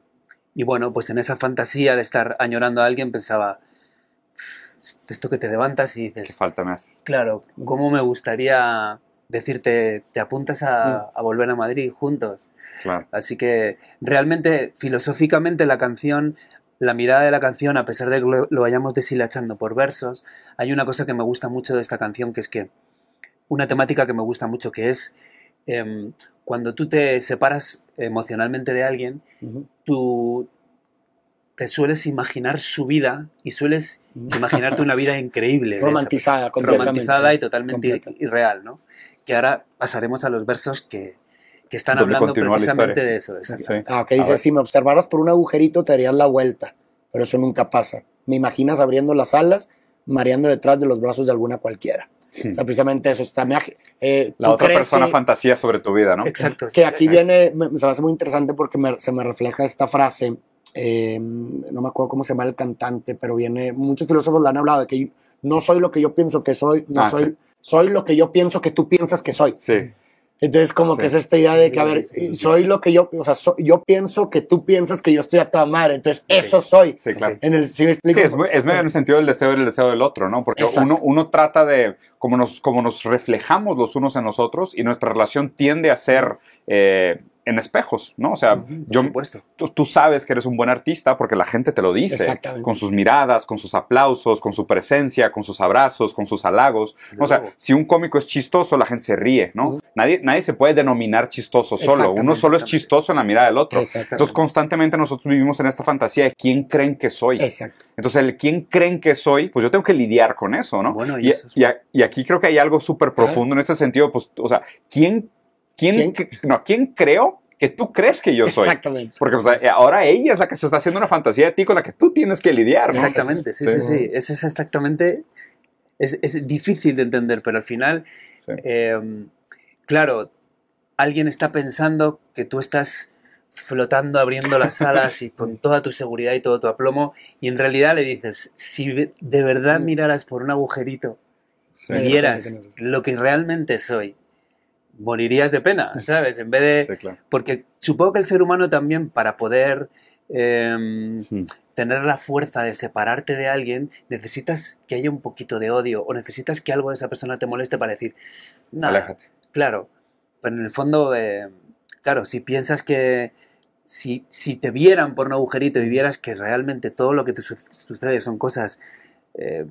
y bueno, pues en esa fantasía de estar añorando a alguien pensaba, esto que te levantas y ¿Qué dices, falta me haces? claro, ¿cómo me gustaría decirte, te apuntas a, Mm. a volver a Madrid juntos? Claro. Así que realmente, filosóficamente, la canción, la mirada de la canción, a pesar de que lo, lo vayamos deshilachando por versos, hay una cosa que me gusta mucho de esta canción, que es que una temática que me gusta mucho, que es em, cuando tú te separas emocionalmente de alguien, Ujú. tú te sueles imaginar su vida y sueles imaginarte una vida increíble. Romantizada, completamente. romantizada y totalmente irreal, ¿no? Que ahora pasaremos a los versos que, que están Donde hablando la precisamente de eso. Sí. Ah, que dice, si me observaras por un agujerito te darías la vuelta, pero eso nunca pasa. Me imaginas abriendo las alas, mareando detrás de los brazos de alguna cualquiera. O sea, precisamente eso está. eh, La ¿tú otra persona que- fantasía sobre tu vida, ¿no? Exacto. Que aquí viene, me- se me hace muy interesante porque me- se me refleja esta frase, eh, no me acuerdo cómo se llama el cantante, pero viene, muchos filósofos le han hablado de que no soy lo que yo pienso que soy, no Ah, soy, sí. soy lo que yo pienso que tú piensas que soy. Sí. Entonces como que es esta idea de que, a ver, soy lo que yo, o sea, so- yo pienso que tú piensas que yo estoy a toda madre, entonces eso soy. Sí, claro. En el, ¿sí me explico? Sí, es, medio en el sentido del deseo y el deseo del otro, ¿no? Porque Exacto. uno, uno trata de, como nos, como nos reflejamos los unos en los otros y nuestra relación tiende a ser eh, en espejos, ¿no? O sea, Ujú, Por yo, supuesto. tú, tú sabes que eres un buen artista porque la gente te lo dice, con sus miradas, con sus aplausos, con su presencia, con sus abrazos, con sus halagos. Desde O sea, luego. si un cómico es chistoso, la gente se ríe, ¿no? Nadie, nadie se puede denominar chistoso solo, uno solo es chistoso en la mirada del otro. Entonces constantemente nosotros vivimos en esta fantasía de quién creen que soy. Exacto. Entonces, el quién creen que soy, pues yo tengo que lidiar con eso, ¿no? Bueno, y y, eso es- y a- y aquí creo que hay algo súper profundo en ese sentido, pues, o sea, ¿quién, quién, ¿Quién? no, ¿quién creo que tú crees que yo soy? Exactamente. Porque pues, ahora ella es la que se está haciendo una fantasía de ti con la que tú tienes que lidiar, ¿no? Exactamente, sí, Sí. sí, sí. Es, es exactamente. Es, es difícil de entender, pero al final, Sí. eh, claro, alguien está pensando que tú estás flotando, abriendo las alas y con toda tu seguridad y todo tu aplomo, y en realidad le dices, si de verdad Mm. miraras por un agujerito Sí. y vieras lo que realmente soy, morirías de pena, ¿sabes? En vez de... Sí, claro. Porque supongo que el ser humano también, para poder em, Hmm. tener la fuerza de separarte de alguien, necesitas que haya un poquito de odio o necesitas que algo de esa persona te moleste para decir, nada, Aléjate. claro, pero en el fondo, eh, claro, si piensas que si, si te vieran por un agujerito y vieras que realmente todo lo que te su- sucede son cosas eh,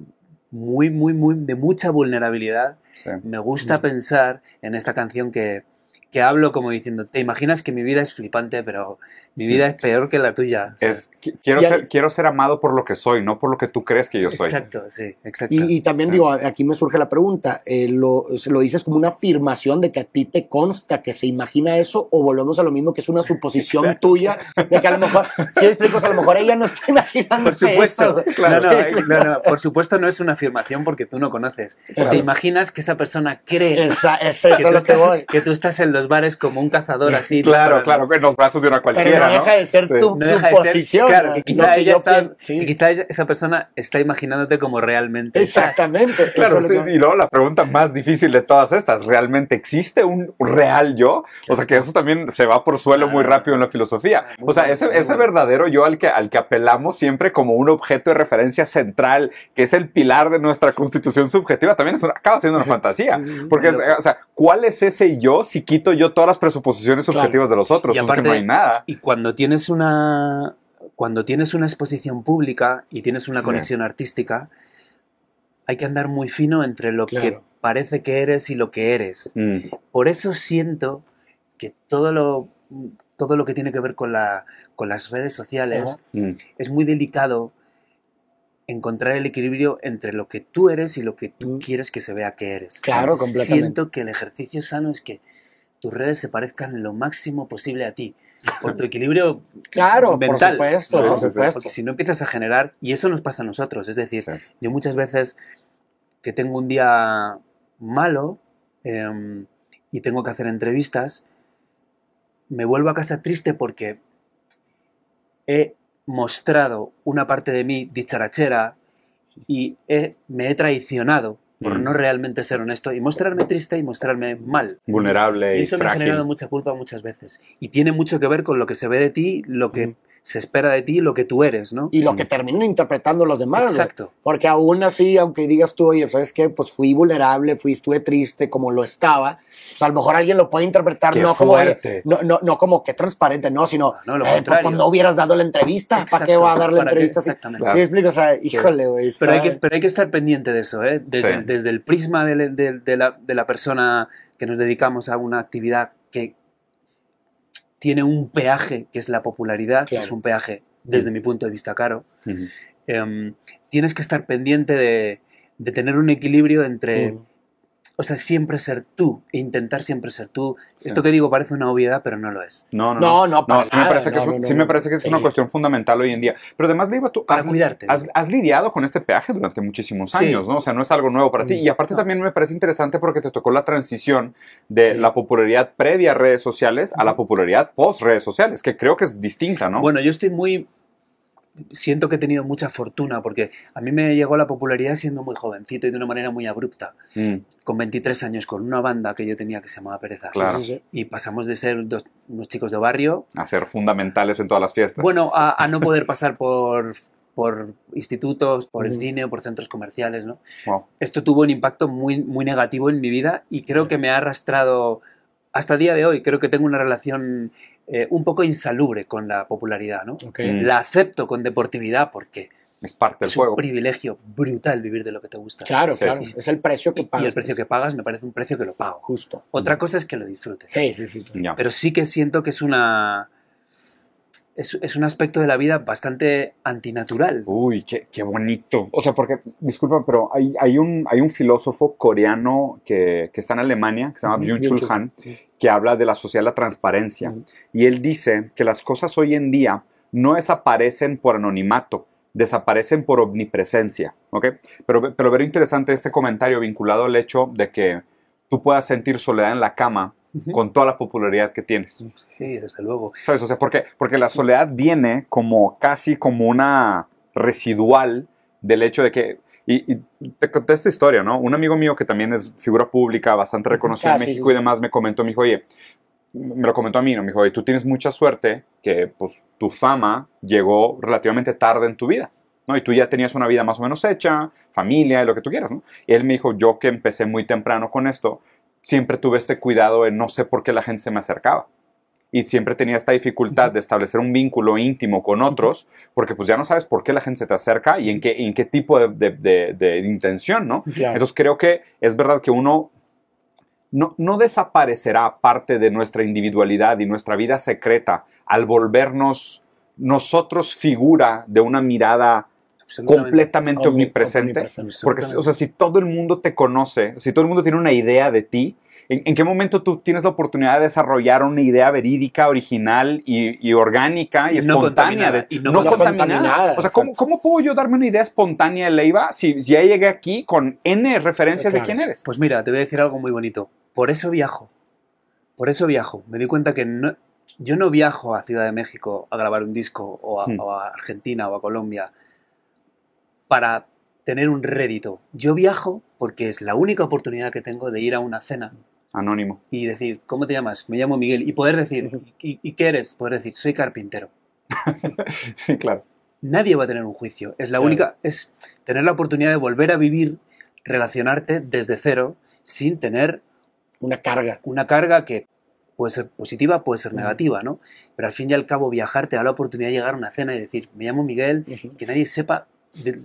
muy, muy, muy de mucha vulnerabilidad, Sí. me gusta pensar en esta canción que, que hablo como diciendo, te imaginas que mi vida es flipante, pero mi vida es peor que la tuya. O sea, Es, qui- quiero, Y hay- ser, quiero ser amado por lo que soy, no por lo que tú crees que yo soy. Exacto, sí, exacto. Y, y también Sí. digo, aquí me surge la pregunta, eh, lo, ¿se lo dices como una afirmación de que a ti te consta que se imagina eso o volvemos a lo mismo que es una suposición tuya de que a lo mejor, si explico, a lo mejor ella no está imaginando Por supuesto, eso. Claro, no, Sí, sí. no, no, por supuesto no es una afirmación porque tú no conoces. Claro. Te imaginas que esa persona cree Esa- es eso que, tú lo que estás, voy. que tú estás en los bares como un cazador así. Claro, claro, en los brazos de una Pero no deja de ser Sí. tu No deja de ser- suposición. claro, que quizá, ella está, sí. que quizá ella- esa persona está imaginándote como realmente. estás. Exactamente. Claro, eso es sí, y luego la pregunta más difícil de todas estas, ¿realmente existe un real yo? O sea, que eso también se va por suelo muy rápido en la filosofía. O sea, ese, ese verdadero yo al que, al que apelamos siempre como un objeto de referencia central, que es el pilar de nuestra constitución subjetiva, también es una- acaba siendo una fantasía. Sí, sí, sí. Porque, es, eh, o sea, ¿cuál es ese yo si quito yo todas las presuposiciones Claro. subjetivas de los otros? Y Pues es que aparte- no hay nada. Y cuando tienes una cuando tienes una exposición pública y tienes una Sí. conexión artística, hay que andar muy fino entre lo que parece que eres y lo que eres. Mm, Por eso siento que todo lo todo lo que tiene que ver con la con las redes sociales mm. es muy delicado encontrar el equilibrio entre lo que tú eres y lo que tú Mm. quieres que se vea que eres. Claro, completamente. Siento que el ejercicio sano es que tus redes se parezcan lo máximo posible a ti. Por tu equilibrio Claro, mental. por supuesto, Sí, por supuesto. Porque si no empiezas a generar, y eso nos pasa a nosotros, es decir, Sí. yo muchas veces que tengo un día malo em, y tengo que hacer entrevistas, me vuelvo a casa triste porque he mostrado una parte de mí dicharachera y he- me he traicionado por Mm. no realmente ser honesto y mostrarme triste y mostrarme mal. Vulnerable Y y, eso me ha generado mucha culpa muchas veces. Y tiene mucho que ver con lo que se ve de ti, lo que Mm. Se espera de ti, lo que tú eres, ¿no? Y lo que terminan interpretando los demás. Exacto. Porque aún así, aunque digas tú, oye, ¿sabes qué? Pues fui vulnerable, fui, estuve triste como lo estaba. Pues a lo mejor alguien lo puede interpretar Qué no como, no, no, no como que transparente, no, sino, No, lo eh, cuando hubieras dado la entrevista, ¿para qué Exacto, va a dar la ¿para qué? entrevista? así? Exactamente. Claro. Sí, explico, o sea, híjole, güey. Pero hay, que, pero hay que estar pendiente de eso, ¿eh? Desde, Sí. desde el prisma de, de- de la, de la persona que nos dedicamos a una actividad que tiene un peaje, que es la popularidad, que es un peaje, desde mi punto de vista, caro. Em, tienes que estar pendiente de, de tener un equilibrio entre, Mm. O sea, siempre ser tú, e intentar siempre ser tú. Sí. Esto que digo parece una obviedad, pero no lo es. No, no, No, no, sí me parece que, es, no, no, sí me no. parece que es una Sí. cuestión fundamental hoy en día. Pero además, Leiva, tú Para has, cuidarte. has, has lidiado con este peaje durante muchísimos Sí. años, ¿no? O sea, no es algo nuevo para ti. Y aparte No. también me parece interesante porque te tocó la transición de Sí. la popularidad previa a redes sociales a la popularidad post redes sociales, que creo que es distinta, ¿no? Bueno, yo estoy muy... Siento que he tenido mucha fortuna porque a mí me llegó la popularidad siendo muy jovencito y de una manera muy abrupta. Mm, Con 23 años, con una banda que yo tenía que se llamaba Pereza. Claro. Y pasamos de ser dos- unos chicos de barrio, a ser fundamentales en todas las fiestas. bueno, a, a no poder pasar por, por institutos, por el Ujú. cine o por centros comerciales, ¿no? Wow. Esto tuvo un impacto muy, muy negativo en mi vida y creo que me ha arrastrado hasta el día de hoy. Creo que tengo una relación eh, un poco insalubre con la popularidad, ¿no? Ok. Mm. La acepto con deportividad porque Es parte del es un juego. privilegio brutal vivir de lo que te gusta. Claro, Sí. claro. Es el precio que pagas. Y el precio que pagas me parece un precio que lo pago. Justo. Otra cosa es que lo disfrutes. Sí, sí, sí. Pero sí que siento que es una. Es, es un aspecto de la vida bastante antinatural. Uy, qué, qué bonito. O sea, porque, disculpa, pero hay, hay, un, hay un filósofo coreano que, que está en Alemania, que se llama Byung-Chul. Han, que habla de la sociedad de la transparencia. Y él dice que las cosas hoy en día no desaparecen por anonimato, desaparecen por omnipresencia. ¿ok? Pero, pero ver interesante este comentario vinculado al hecho de que tú puedas sentir soledad en la cama Con toda la popularidad que tienes. Sí, desde luego. ¿Sabes? O sea, porque, porque la soledad viene como casi como una residual del hecho de que. Y, y te conté esta historia, ¿no? Un amigo mío que también es figura pública, bastante reconocida Ah, en sí, México sí, y sí. demás, me comentó, me dijo, oye, me lo comentó a mí, ¿no? Me dijo, oye, tú tienes mucha suerte que pues tu fama llegó relativamente tarde en tu vida, ¿no? Y tú ya tenías una vida más o menos hecha, familia y lo que tú quieras, ¿no? Y él me dijo, yo que empecé muy temprano con esto, siempre tuve este cuidado de no sé por qué la gente se me acercaba. Y siempre tenía esta dificultad de establecer un vínculo íntimo con otros, porque pues ya no sabes por qué la gente se te acerca y en qué, en qué tipo de, de- de- de intención, ¿no? Claro. Entonces creo que es verdad que uno no, no desaparecerá parte de nuestra individualidad y nuestra vida secreta al volvernos nosotros figura de una mirada. Completamente Omni- omnipresente. omnipresente. Porque, o sea, si todo el mundo te conoce, si todo el mundo tiene una idea de ti, ¿en, en qué momento tú tienes la oportunidad de desarrollar una idea verídica, original y, y orgánica y Y no espontánea? de- y no no contaminada. contaminada, O sea, ¿cómo, exacto. ¿cómo puedo yo darme una idea espontánea de Leiva si ya llegué aquí con N referencias Claro. de quién eres? Pues mira, te voy a decir algo muy bonito. Por eso viajo. Por eso viajo. Me di cuenta que no- yo no viajo a Ciudad de México a grabar un disco o a, Hmm. o a Argentina o a Colombia para tener un rédito. Yo viajo porque es la única oportunidad que tengo de ir a una cena Anónimo. y decir, ¿cómo te llamas? Me llamo Miguel. Y poder decir. ¿y, y qué eres? Poder decir, soy carpintero. Sí, claro. Nadie va a tener un juicio. Es la Claro. única, es tener la oportunidad de volver a vivir, relacionarte desde cero, sin tener Una carga. una carga que puede ser positiva, puede ser negativa, ¿no? Pero al fin y al cabo viajar te da la oportunidad de llegar a una cena y decir, me llamo Miguel, que nadie sepa... de-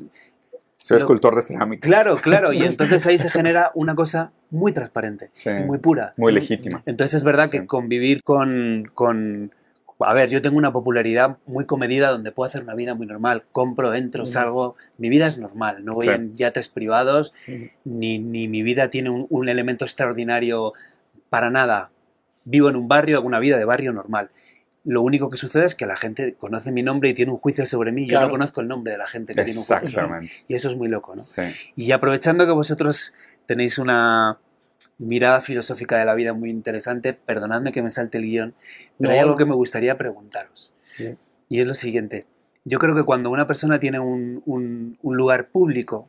Soy Lo- escultor de cerámica. Claro, claro, y entonces ahí se genera una cosa muy transparente, Sí. muy pura. Muy legítima. Entonces es verdad que Sí. convivir con, con... A ver, yo tengo una popularidad muy comedida donde puedo hacer una vida muy normal. Compro, entro, salgo. Mi vida es normal. No voy Sí. en yates privados, ni, ni mi vida tiene un, un elemento extraordinario para nada. Vivo en un barrio, hago una vida de barrio normal. Lo único que sucede es que la gente conoce mi nombre y tiene un juicio sobre mí. Yo no conozco el nombre de la gente que tiene un juicio sobre mí. Exactamente. Y eso es muy loco, ¿no? Sí. Y aprovechando que vosotros tenéis una mirada filosófica de la vida muy interesante, perdonadme que me salte el guion, pero No, hay algo que me gustaría preguntaros. Sí. Y es lo siguiente. Yo creo que cuando una persona tiene un, un- un lugar público,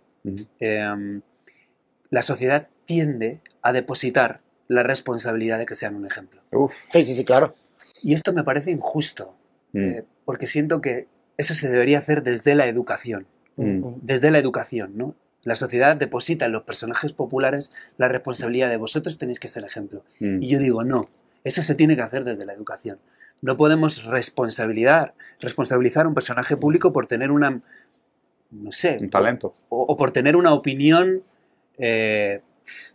eh, la sociedad tiende a depositar la responsabilidad de que sean un ejemplo. Uf. Sí, sí, sí, claro. Y esto me parece injusto, Mm. eh, porque siento que eso se debería hacer desde la educación. Mm. desde la educación, ¿no? La sociedad deposita en los personajes populares la responsabilidad de vosotros tenéis que ser ejemplo. Mm. Y yo digo, no, eso se tiene que hacer desde la educación. No podemos responsabilizar, responsabilizar a un personaje público por tener una, no sé, Un talento. o, o por tener una opinión eh,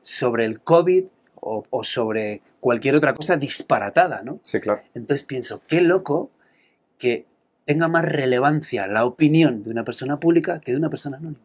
sobre el COVID o, o sobre cualquier otra cosa disparatada, ¿no? Sí, claro. Entonces pienso, qué loco que tenga más relevancia la opinión de una persona pública que de una persona anónima.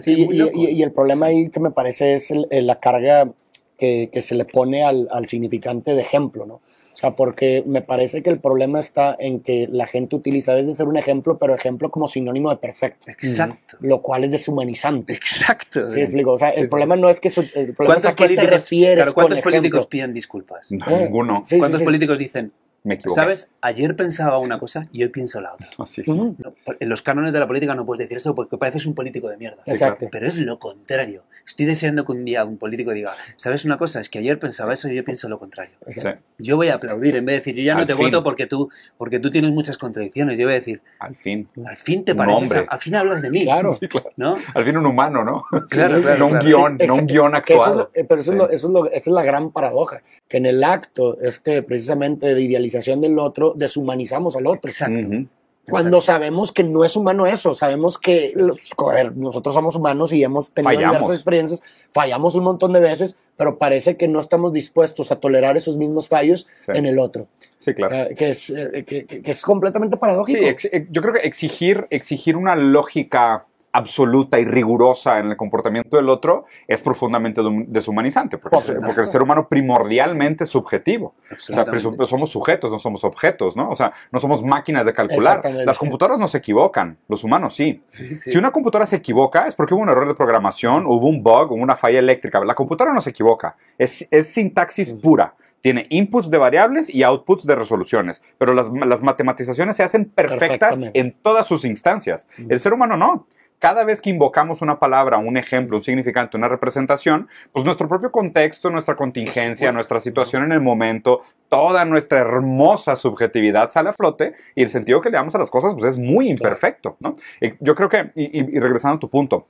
Sí, y, loco. y- y el problema ahí que me parece es el- el- la carga que, que se le pone al, al significante de ejemplo, ¿no? O sea, porque me parece que el problema está en que la gente utiliza a veces ser un ejemplo, pero ejemplo como sinónimo de perfecto, Exacto. lo cual es deshumanizante. Exacto. ¿Sí explico? O sea, el Sí, sí. problema no es que su, el problema es ¿Cuántos a qué te políticos, refieres claro, ¿cuántos con políticos ejemplo. piden disculpas? No, Eh, ninguno. Sí, ¿Cuántos sí. políticos dicen, Me equivoqué. sabes, ayer pensaba una cosa y hoy pienso la otra? No, en los cánones de la política no puedes decir eso porque pareces un político de mierda. Exacto. Pero es lo contrario. Estoy deseando que un día un político diga, ¿sabes una cosa? Es que ayer pensaba eso y hoy pienso lo contrario. Sí. Yo voy a aplaudir en vez de decir, yo ya no Al te fin. voto porque tú, porque tú tienes muchas contradicciones. Yo voy a decir, Al fin. al fin te pareces, hombre. a- al fin hablas de mí. Claro. Sí, claro. ¿No? Al fin un humano, ¿no? Claro, sí, claro, no un guion, Sí, no un guion eso es actuado. eh, pero eso, Sí. es lo- eso es lo- esa es la gran paradoja, que en el acto este, precisamente de idealización del otro, deshumanizamos al otro. Exacto. Ujú. Cuando sabemos que no es humano eso, sabemos que los- a ver, nosotros somos humanos y hemos tenido Fallamos. diversas experiencias, fallamos un montón de veces, pero parece que no estamos dispuestos a tolerar esos mismos fallos Sí. en el otro, Sí, claro. eh, que, es, eh, que, es completamente paradójico. Sí, ex- yo creo que exigir, exigir una lógica absoluta y rigurosa en el comportamiento del otro es profundamente deshumanizante, porque, Por el ser humano primordialmente es subjetivo. O sea, somos sujetos, no somos objetos, ¿no? O sea, no somos máquinas de calcular. Las computadoras no se equivocan, los humanos sí. Sí, sí. Si una computadora se equivoca es porque hubo un error de programación, hubo un bug, hubo una falla eléctrica. La computadora no se equivoca, es, es sintaxis pura. Tiene inputs de variables y outputs de resoluciones, pero las, las matematizaciones se hacen perfectas en todas sus instancias. El ser humano no. Cada vez que invocamos una palabra, un ejemplo, un significante, una representación, pues nuestro propio contexto, nuestra contingencia, nuestra situación en el momento, toda nuestra hermosa subjetividad sale a flote y el sentido que le damos a las cosas pues es muy imperfecto, ¿no? Yo creo que, y, y- regresando a tu punto,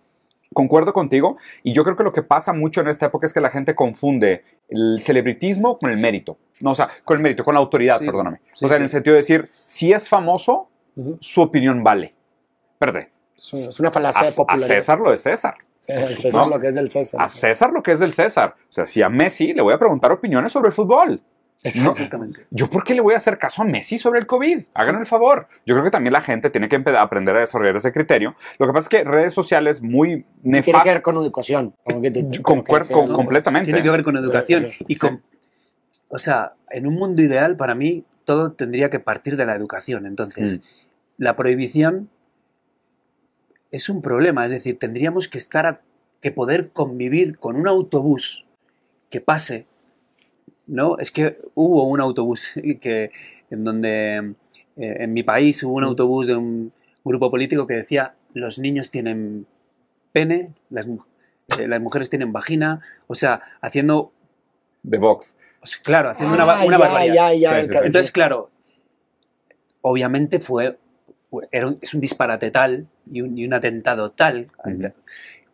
concuerdo contigo y yo creo que lo que pasa mucho en esta época es que la gente confunde el celebritismo con el mérito. No, o sea, con el mérito, con la autoridad, Sí, perdóname. sí, o sea, en sí. el sentido de decir, si es famoso, Ujú. su opinión vale. Espérate, Es una- falacia a, de a popularidad. César lo de César. El César ¿no? lo que es del César. A César lo que es del César. O sea, si a Messi le voy a preguntar opiniones sobre el fútbol. Exacto. No, Exactamente. ¿Yo por qué le voy a hacer caso a Messi sobre el COVID? Hagan el favor. Yo creo que también la gente tiene que aprender a desarrollar ese criterio. Lo que pasa es que redes sociales muy Tiene que ver nefastas. con educación. como que te- como que sea, con- ¿no? completamente. Tiene que ver con educación. Sí, y con, O sea, en un mundo ideal, para mí, todo tendría que partir de la educación. Entonces, Mm. la prohibición es un problema. Es decir, tendríamos que estar a- que poder convivir con un autobús que pase. ¿No? Es que hubo un autobús que en donde eh, en mi país hubo un Mm. autobús de un grupo político que decía los niños tienen pene, las, eh, las mujeres tienen vagina, o sea, haciendo, de sea, claro, haciendo una, Ah, una ya, barbaridad. ya, ya, Sí, el sí, ca- sí. Entonces, claro, obviamente fue- era un- es un disparate tal y un, y un atentado tal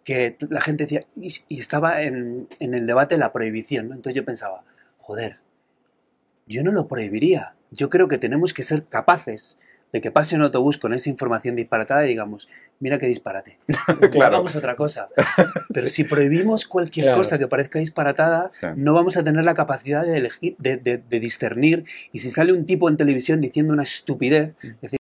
que la gente decía, y, y estaba en, en el debate la prohibición, ¿no? Entonces yo pensaba, joder, yo no lo prohibiría. Yo creo que tenemos que ser capaces de que pase un autobús con esa información disparatada y digamos, mira qué disparate. Claro. Hagamos otra cosa. Pero si prohibimos cualquier Claro. cosa que parezca disparatada, Sí. no vamos a tener la capacidad de elegir, de, de- de discernir. Y si sale un tipo en televisión diciendo una estupidez, decir,